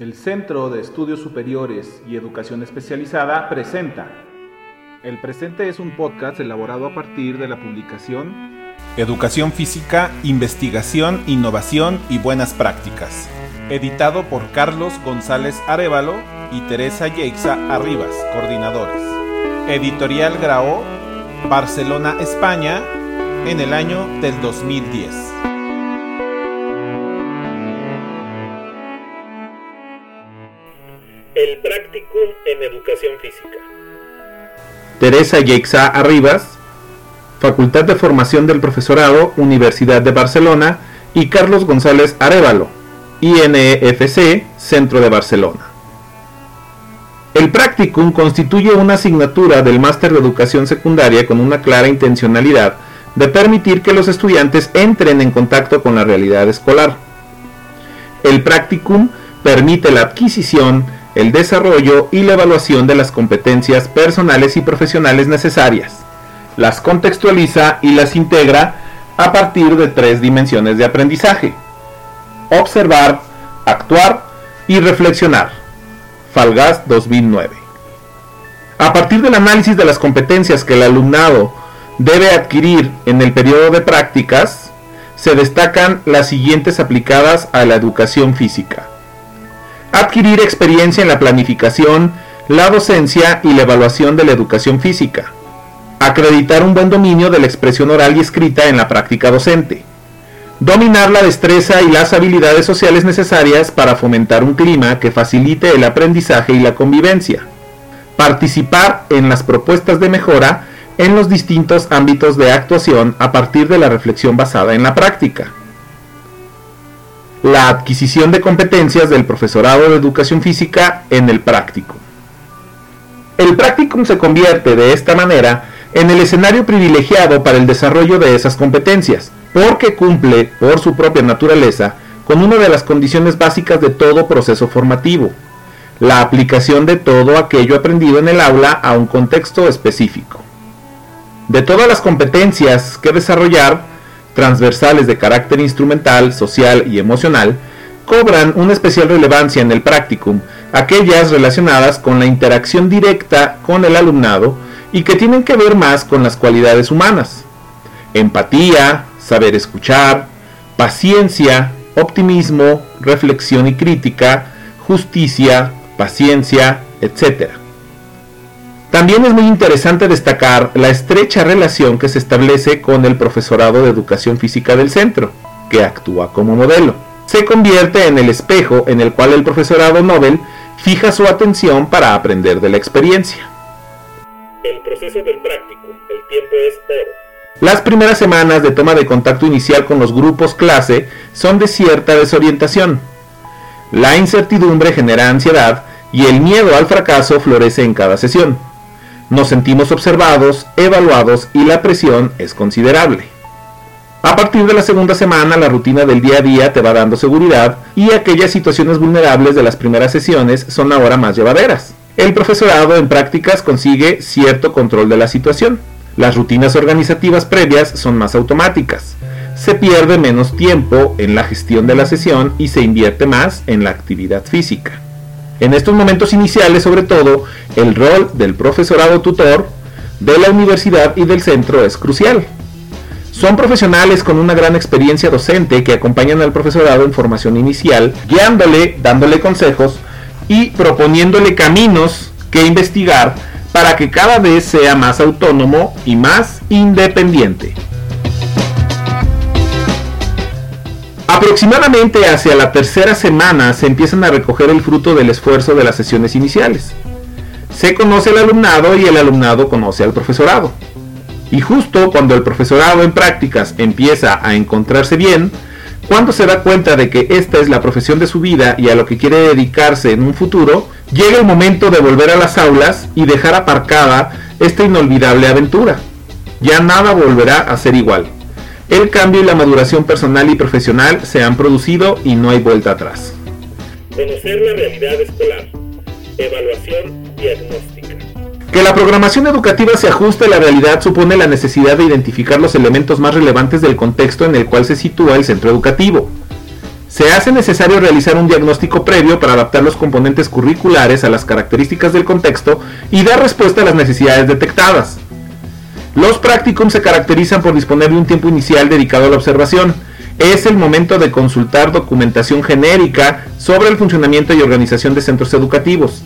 El Centro de Estudios Superiores y Educación Especializada presenta. El presente es un podcast elaborado a partir de la publicación Educación Física, Investigación, Innovación y Buenas Prácticas, editado por Carlos González Arevalo y Teresa Yeixa Arribas, coordinadores. Editorial Grao, Barcelona, España, en el año del 2010. El Practicum en Educación Física. Teresa Yeixa Arribas, Facultad de Formación del Profesorado, Universidad de Barcelona, y Carlos González Arevalo, INEFC, Centro de Barcelona. El Practicum constituye una asignatura del Máster de Educación Secundaria con una clara intencionalidad de permitir que los estudiantes entren en contacto con la realidad escolar. El Practicum permite la adquisición, el desarrollo y la evaluación de las competencias personales y profesionales necesarias. Las contextualiza y las integra a partir de tres dimensiones de aprendizaje. Observar, actuar y reflexionar. Falgas 2009. A partir del análisis de las competencias que el alumnado debe adquirir en el periodo de prácticas, se destacan las siguientes aplicadas a la educación física adquirir experiencia en la planificación, la docencia y la evaluación de la educación física, acreditar un buen dominio de la expresión oral y escrita en la práctica docente, dominar la destreza y las habilidades sociales necesarias para fomentar un clima que facilite el aprendizaje y la convivencia, participar en las propuestas de mejora en los distintos ámbitos de actuación a partir de la reflexión basada en la práctica la adquisición de competencias del profesorado de educación física en el práctico. El practicum se convierte de esta manera en el escenario privilegiado para el desarrollo de esas competencias, porque cumple, por su propia naturaleza, con una de las condiciones básicas de todo proceso formativo, la aplicación de todo aquello aprendido en el aula a un contexto específico. De todas las competencias que desarrollar, transversales de carácter instrumental, social y emocional, cobran una especial relevancia en el practicum, aquellas relacionadas con la interacción directa con el alumnado y que tienen que ver más con las cualidades humanas. Empatía, saber escuchar, paciencia, optimismo, reflexión y crítica, justicia, paciencia, etc. También es muy interesante destacar la estrecha relación que se establece con el profesorado de educación física del centro, que actúa como modelo. Se convierte en el espejo en el cual el profesorado Nobel fija su atención para aprender de la experiencia. El proceso del práctico, el tiempo es oro. Las primeras semanas de toma de contacto inicial con los grupos clase son de cierta desorientación. La incertidumbre genera ansiedad y el miedo al fracaso florece en cada sesión. Nos sentimos observados, evaluados y la presión es considerable. A partir de la segunda semana, la rutina del día a día te va dando seguridad y aquellas situaciones vulnerables de las primeras sesiones son ahora más llevaderas. El profesorado en prácticas consigue cierto control de la situación. Las rutinas organizativas previas son más automáticas. Se pierde menos tiempo en la gestión de la sesión y se invierte más en la actividad física. En estos momentos iniciales, sobre todo, el rol del profesorado tutor de la universidad y del centro es crucial. Son profesionales con una gran experiencia docente que acompañan al profesorado en formación inicial, guiándole, dándole consejos y proponiéndole caminos que investigar para que cada vez sea más autónomo y más independiente. Aproximadamente hacia la tercera semana se empiezan a recoger el fruto del esfuerzo de las sesiones iniciales. Se conoce al alumnado y el alumnado conoce al profesorado. Y justo cuando el profesorado en prácticas empieza a encontrarse bien, cuando se da cuenta de que esta es la profesión de su vida y a lo que quiere dedicarse en un futuro, llega el momento de volver a las aulas y dejar aparcada esta inolvidable aventura. Ya nada volverá a ser igual. El cambio y la maduración personal y profesional se han producido y no hay vuelta atrás. Conocer la realidad escolar. Evaluación diagnóstica. Que la programación educativa se ajuste a la realidad supone la necesidad de identificar los elementos más relevantes del contexto en el cual se sitúa el centro educativo. Se hace necesario realizar un diagnóstico previo para adaptar los componentes curriculares a las características del contexto y dar respuesta a las necesidades detectadas. Los practicums se caracterizan por disponer de un tiempo inicial dedicado a la observación. Es el momento de consultar documentación genérica sobre el funcionamiento y organización de centros educativos.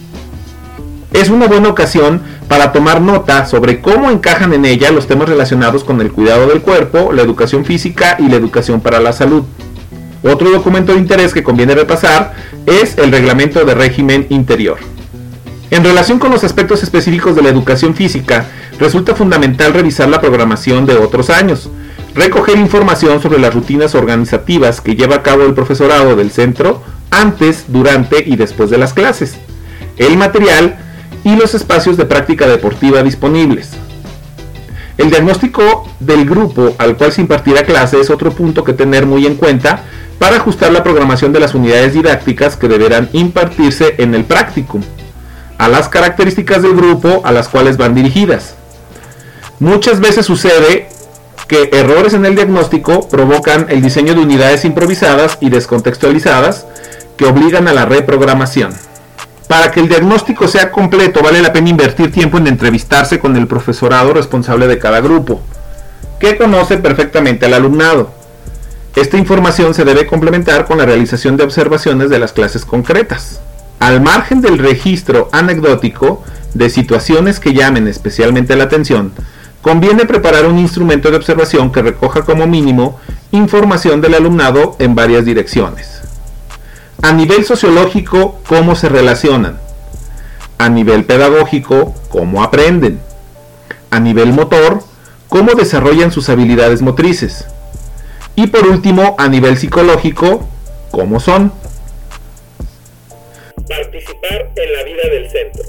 Es una buena ocasión para tomar nota sobre cómo encajan en ella los temas relacionados con el cuidado del cuerpo, la educación física y la educación para la salud. Otro documento de interés que conviene repasar es el reglamento de régimen interior. En relación con los aspectos específicos de la educación física, resulta fundamental revisar la programación de otros años, recoger información sobre las rutinas organizativas que lleva a cabo el profesorado del centro antes, durante y después de las clases, el material y los espacios de práctica deportiva disponibles. El diagnóstico del grupo al cual se impartirá clase es otro punto que tener muy en cuenta para ajustar la programación de las unidades didácticas que deberán impartirse en el práctico, a las características del grupo a las cuales van dirigidas. Muchas veces sucede que errores en el diagnóstico provocan el diseño de unidades improvisadas y descontextualizadas que obligan a la reprogramación. Para que el diagnóstico sea completo vale la pena invertir tiempo en entrevistarse con el profesorado responsable de cada grupo, que conoce perfectamente al alumnado esta información se debe complementar con la realización de observaciones de las clases concretas. Al margen del registro anecdótico de situaciones que llamen especialmente la atención, conviene preparar un instrumento de observación que recoja como mínimo información del alumnado en varias direcciones. A nivel sociológico, cómo se relacionan. A nivel pedagógico, cómo aprenden. A nivel motor, cómo desarrollan sus habilidades motrices. Y por último, a nivel psicológico, ¿cómo son? Participar en la vida del centro.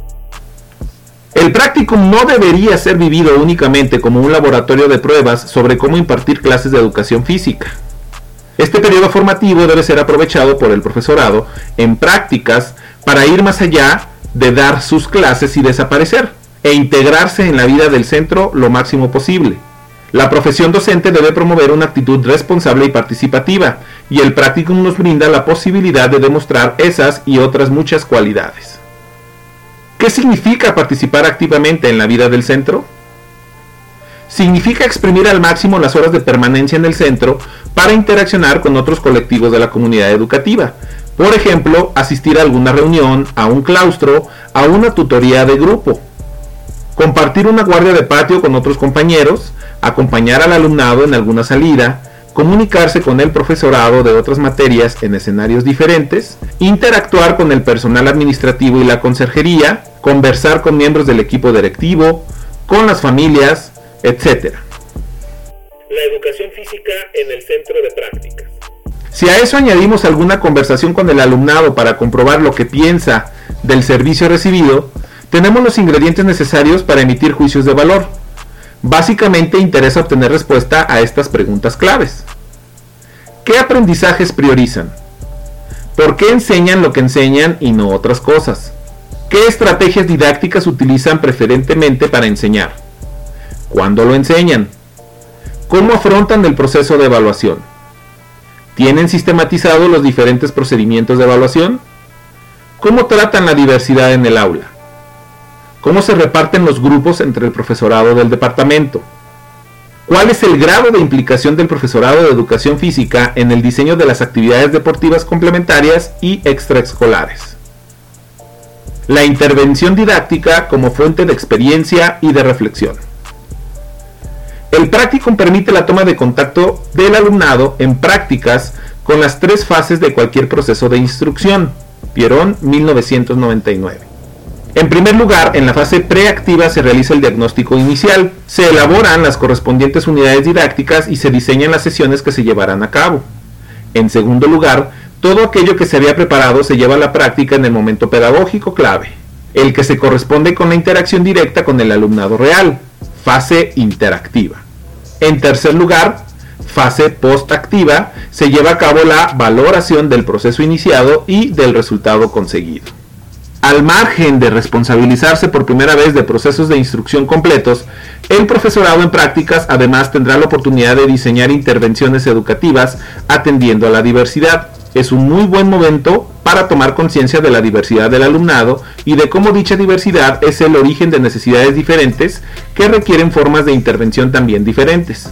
El practicum no debería ser vivido únicamente como un laboratorio de pruebas sobre cómo impartir clases de educación física. Este periodo formativo debe ser aprovechado por el profesorado en prácticas para ir más allá de dar sus clases y desaparecer, e integrarse en la vida del centro lo máximo posible. La profesión docente debe promover una actitud responsable y participativa, y el practicum nos brinda la posibilidad de demostrar esas y otras muchas cualidades. ¿Qué significa participar activamente en la vida del centro? Significa exprimir al máximo las horas de permanencia en el centro para interaccionar con otros colectivos de la comunidad educativa. Por ejemplo, asistir a alguna reunión, a un claustro, a una tutoría de grupo. Compartir una guardia de patio con otros compañeros, acompañar al alumnado en alguna salida, comunicarse con el profesorado de otras materias en escenarios diferentes, interactuar con el personal administrativo y la conserjería, conversar con miembros del equipo directivo, con las familias, etc. La educación física en el centro de prácticas. Si a eso añadimos alguna conversación con el alumnado para comprobar lo que piensa del servicio recibido, tenemos los ingredientes necesarios para emitir juicios de valor. Básicamente interesa obtener respuesta a estas preguntas claves. ¿Qué aprendizajes priorizan? ¿Por qué enseñan lo que enseñan y no otras cosas? ¿Qué estrategias didácticas utilizan preferentemente para enseñar? ¿Cuándo lo enseñan? ¿Cómo afrontan el proceso de evaluación? ¿Tienen sistematizados los diferentes procedimientos de evaluación? ¿Cómo tratan la diversidad en el aula? ¿Cómo se reparten los grupos entre el profesorado del departamento? ¿Cuál es el grado de implicación del profesorado de educación física en el diseño de las actividades deportivas complementarias y extraescolares? La intervención didáctica como fuente de experiencia y de reflexión. El practicum permite la toma de contacto del alumnado en prácticas con las tres fases de cualquier proceso de instrucción. Pierón 1999. En primer lugar, en la fase preactiva se realiza el diagnóstico inicial, se elaboran las correspondientes unidades didácticas y se diseñan las sesiones que se llevarán a cabo. En segundo lugar, todo aquello que se había preparado se lleva a la práctica en el momento pedagógico clave, el que se corresponde con la interacción directa con el alumnado real, fase interactiva. En tercer lugar, fase postactiva, se lleva a cabo la valoración del proceso iniciado y del resultado conseguido. Al margen de responsabilizarse por primera vez de procesos de instrucción completos, el profesorado en prácticas además tendrá la oportunidad de diseñar intervenciones educativas atendiendo a la diversidad. es un muy buen momento para tomar conciencia de la diversidad del alumnado y de cómo dicha diversidad es el origen de necesidades diferentes que requieren formas de intervención también diferentes.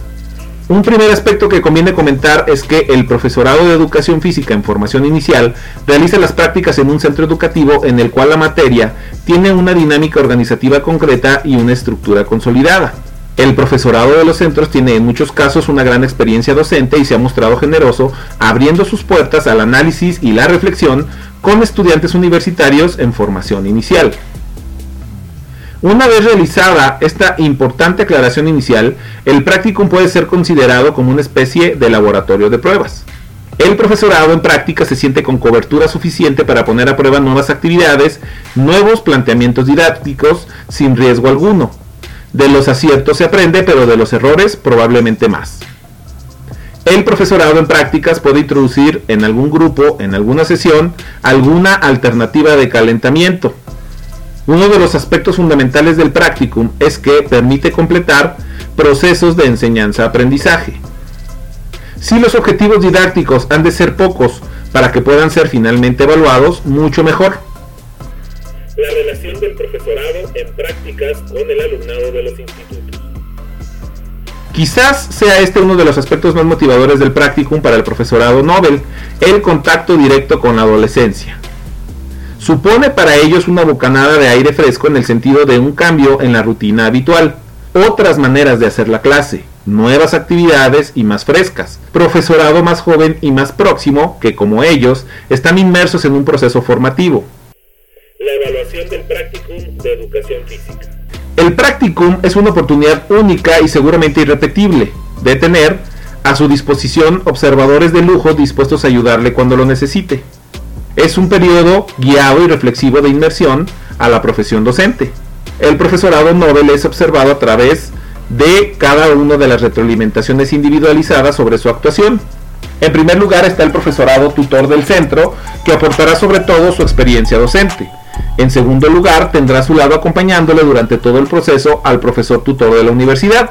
Un primer aspecto que conviene comentar es que el profesorado de educación física en formación inicial realiza las prácticas en un centro educativo en el cual la materia tiene una dinámica organizativa concreta y una estructura consolidada. El profesorado de los centros tiene en muchos casos una gran experiencia docente y se ha mostrado generoso abriendo sus puertas al análisis y la reflexión con estudiantes universitarios en formación inicial. Una vez realizada esta importante aclaración inicial, el practicum puede ser considerado como una especie de laboratorio de pruebas. El profesorado en práctica se siente con cobertura suficiente para poner a prueba nuevas actividades, nuevos planteamientos didácticos sin riesgo alguno. De los aciertos se aprende, pero de los errores probablemente más. El profesorado en prácticas puede introducir en algún grupo, en alguna sesión, alguna alternativa de calentamiento, uno de los aspectos fundamentales del practicum es que permite completar procesos de enseñanza-aprendizaje. Si los objetivos didácticos han de ser pocos para que puedan ser finalmente evaluados, mucho mejor. La relación del profesorado en prácticas con el alumnado de los institutos. Quizás sea este uno de los aspectos más motivadores del practicum para el profesorado Nobel, el contacto directo con la adolescencia supone para ellos una bocanada de aire fresco en el sentido de un cambio en la rutina habitual, otras maneras de hacer la clase, nuevas actividades y más frescas, profesorado más joven y más próximo que como ellos están inmersos en un proceso formativo. La evaluación del practicum de educación física. El practicum es una oportunidad única y seguramente irrepetible de tener a su disposición observadores de lujo dispuestos a ayudarle cuando lo necesite. Es un periodo guiado y reflexivo de inmersión a la profesión docente. El profesorado Nobel es observado a través de cada una de las retroalimentaciones individualizadas sobre su actuación. En primer lugar está el profesorado tutor del centro, que aportará sobre todo su experiencia docente. En segundo lugar, tendrá su lado acompañándole durante todo el proceso al profesor tutor de la universidad.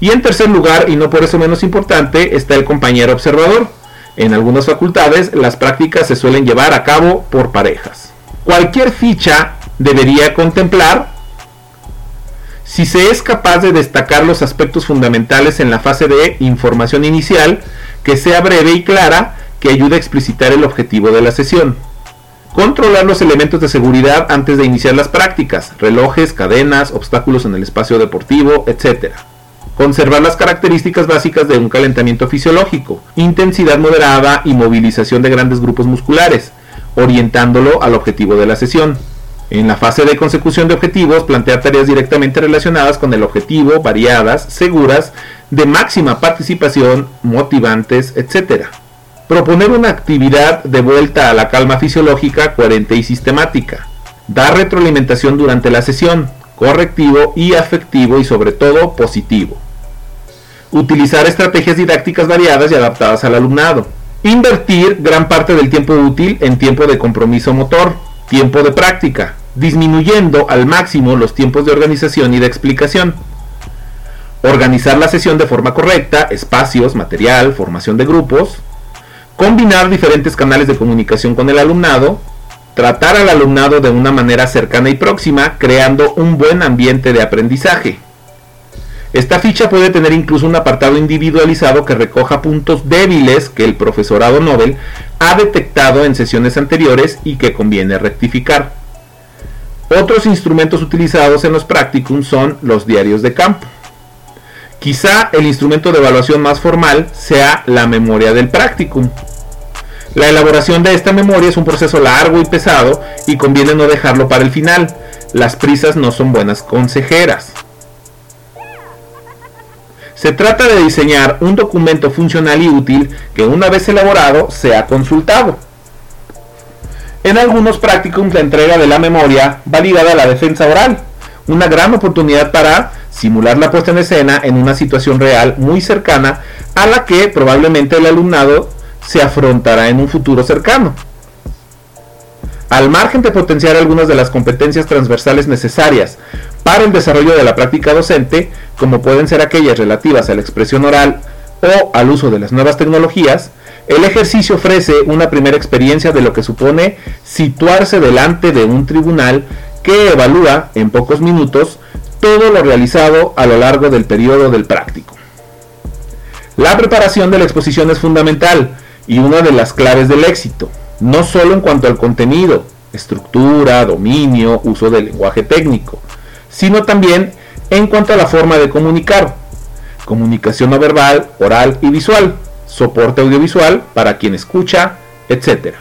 Y en tercer lugar, y no por eso menos importante, está el compañero observador, en algunas facultades las prácticas se suelen llevar a cabo por parejas. Cualquier ficha debería contemplar si se es capaz de destacar los aspectos fundamentales en la fase de información inicial, que sea breve y clara, que ayude a explicitar el objetivo de la sesión. Controlar los elementos de seguridad antes de iniciar las prácticas, relojes, cadenas, obstáculos en el espacio deportivo, etc. Conservar las características básicas de un calentamiento fisiológico, intensidad moderada y movilización de grandes grupos musculares, orientándolo al objetivo de la sesión. En la fase de consecución de objetivos, plantear tareas directamente relacionadas con el objetivo, variadas, seguras, de máxima participación, motivantes, etc. Proponer una actividad de vuelta a la calma fisiológica coherente y sistemática. Dar retroalimentación durante la sesión, correctivo y afectivo y sobre todo positivo. Utilizar estrategias didácticas variadas y adaptadas al alumnado. Invertir gran parte del tiempo útil en tiempo de compromiso motor, tiempo de práctica, disminuyendo al máximo los tiempos de organización y de explicación. Organizar la sesión de forma correcta, espacios, material, formación de grupos. Combinar diferentes canales de comunicación con el alumnado. Tratar al alumnado de una manera cercana y próxima, creando un buen ambiente de aprendizaje. Esta ficha puede tener incluso un apartado individualizado que recoja puntos débiles que el profesorado Nobel ha detectado en sesiones anteriores y que conviene rectificar. Otros instrumentos utilizados en los practicums son los diarios de campo. Quizá el instrumento de evaluación más formal sea la memoria del practicum. La elaboración de esta memoria es un proceso largo y pesado y conviene no dejarlo para el final. Las prisas no son buenas consejeras. Se trata de diseñar un documento funcional y útil que una vez elaborado sea consultado. En algunos practicums la entrega de la memoria va ligada a la defensa oral, una gran oportunidad para simular la puesta en escena en una situación real muy cercana a la que probablemente el alumnado se afrontará en un futuro cercano. Al margen de potenciar algunas de las competencias transversales necesarias para el desarrollo de la práctica docente, como pueden ser aquellas relativas a la expresión oral o al uso de las nuevas tecnologías, El ejercicio ofrece una primera experiencia de lo que supone situarse delante de un tribunal que evalúa en pocos minutos todo lo realizado a lo largo del periodo del práctico. La preparación de la exposición es fundamental y una de las claves del éxito, no solo en cuanto al contenido, estructura, dominio, uso del lenguaje técnico, sino también en cuanto a la forma de comunicar, comunicación no verbal, oral y visual, soporte audiovisual para quien escucha, etc.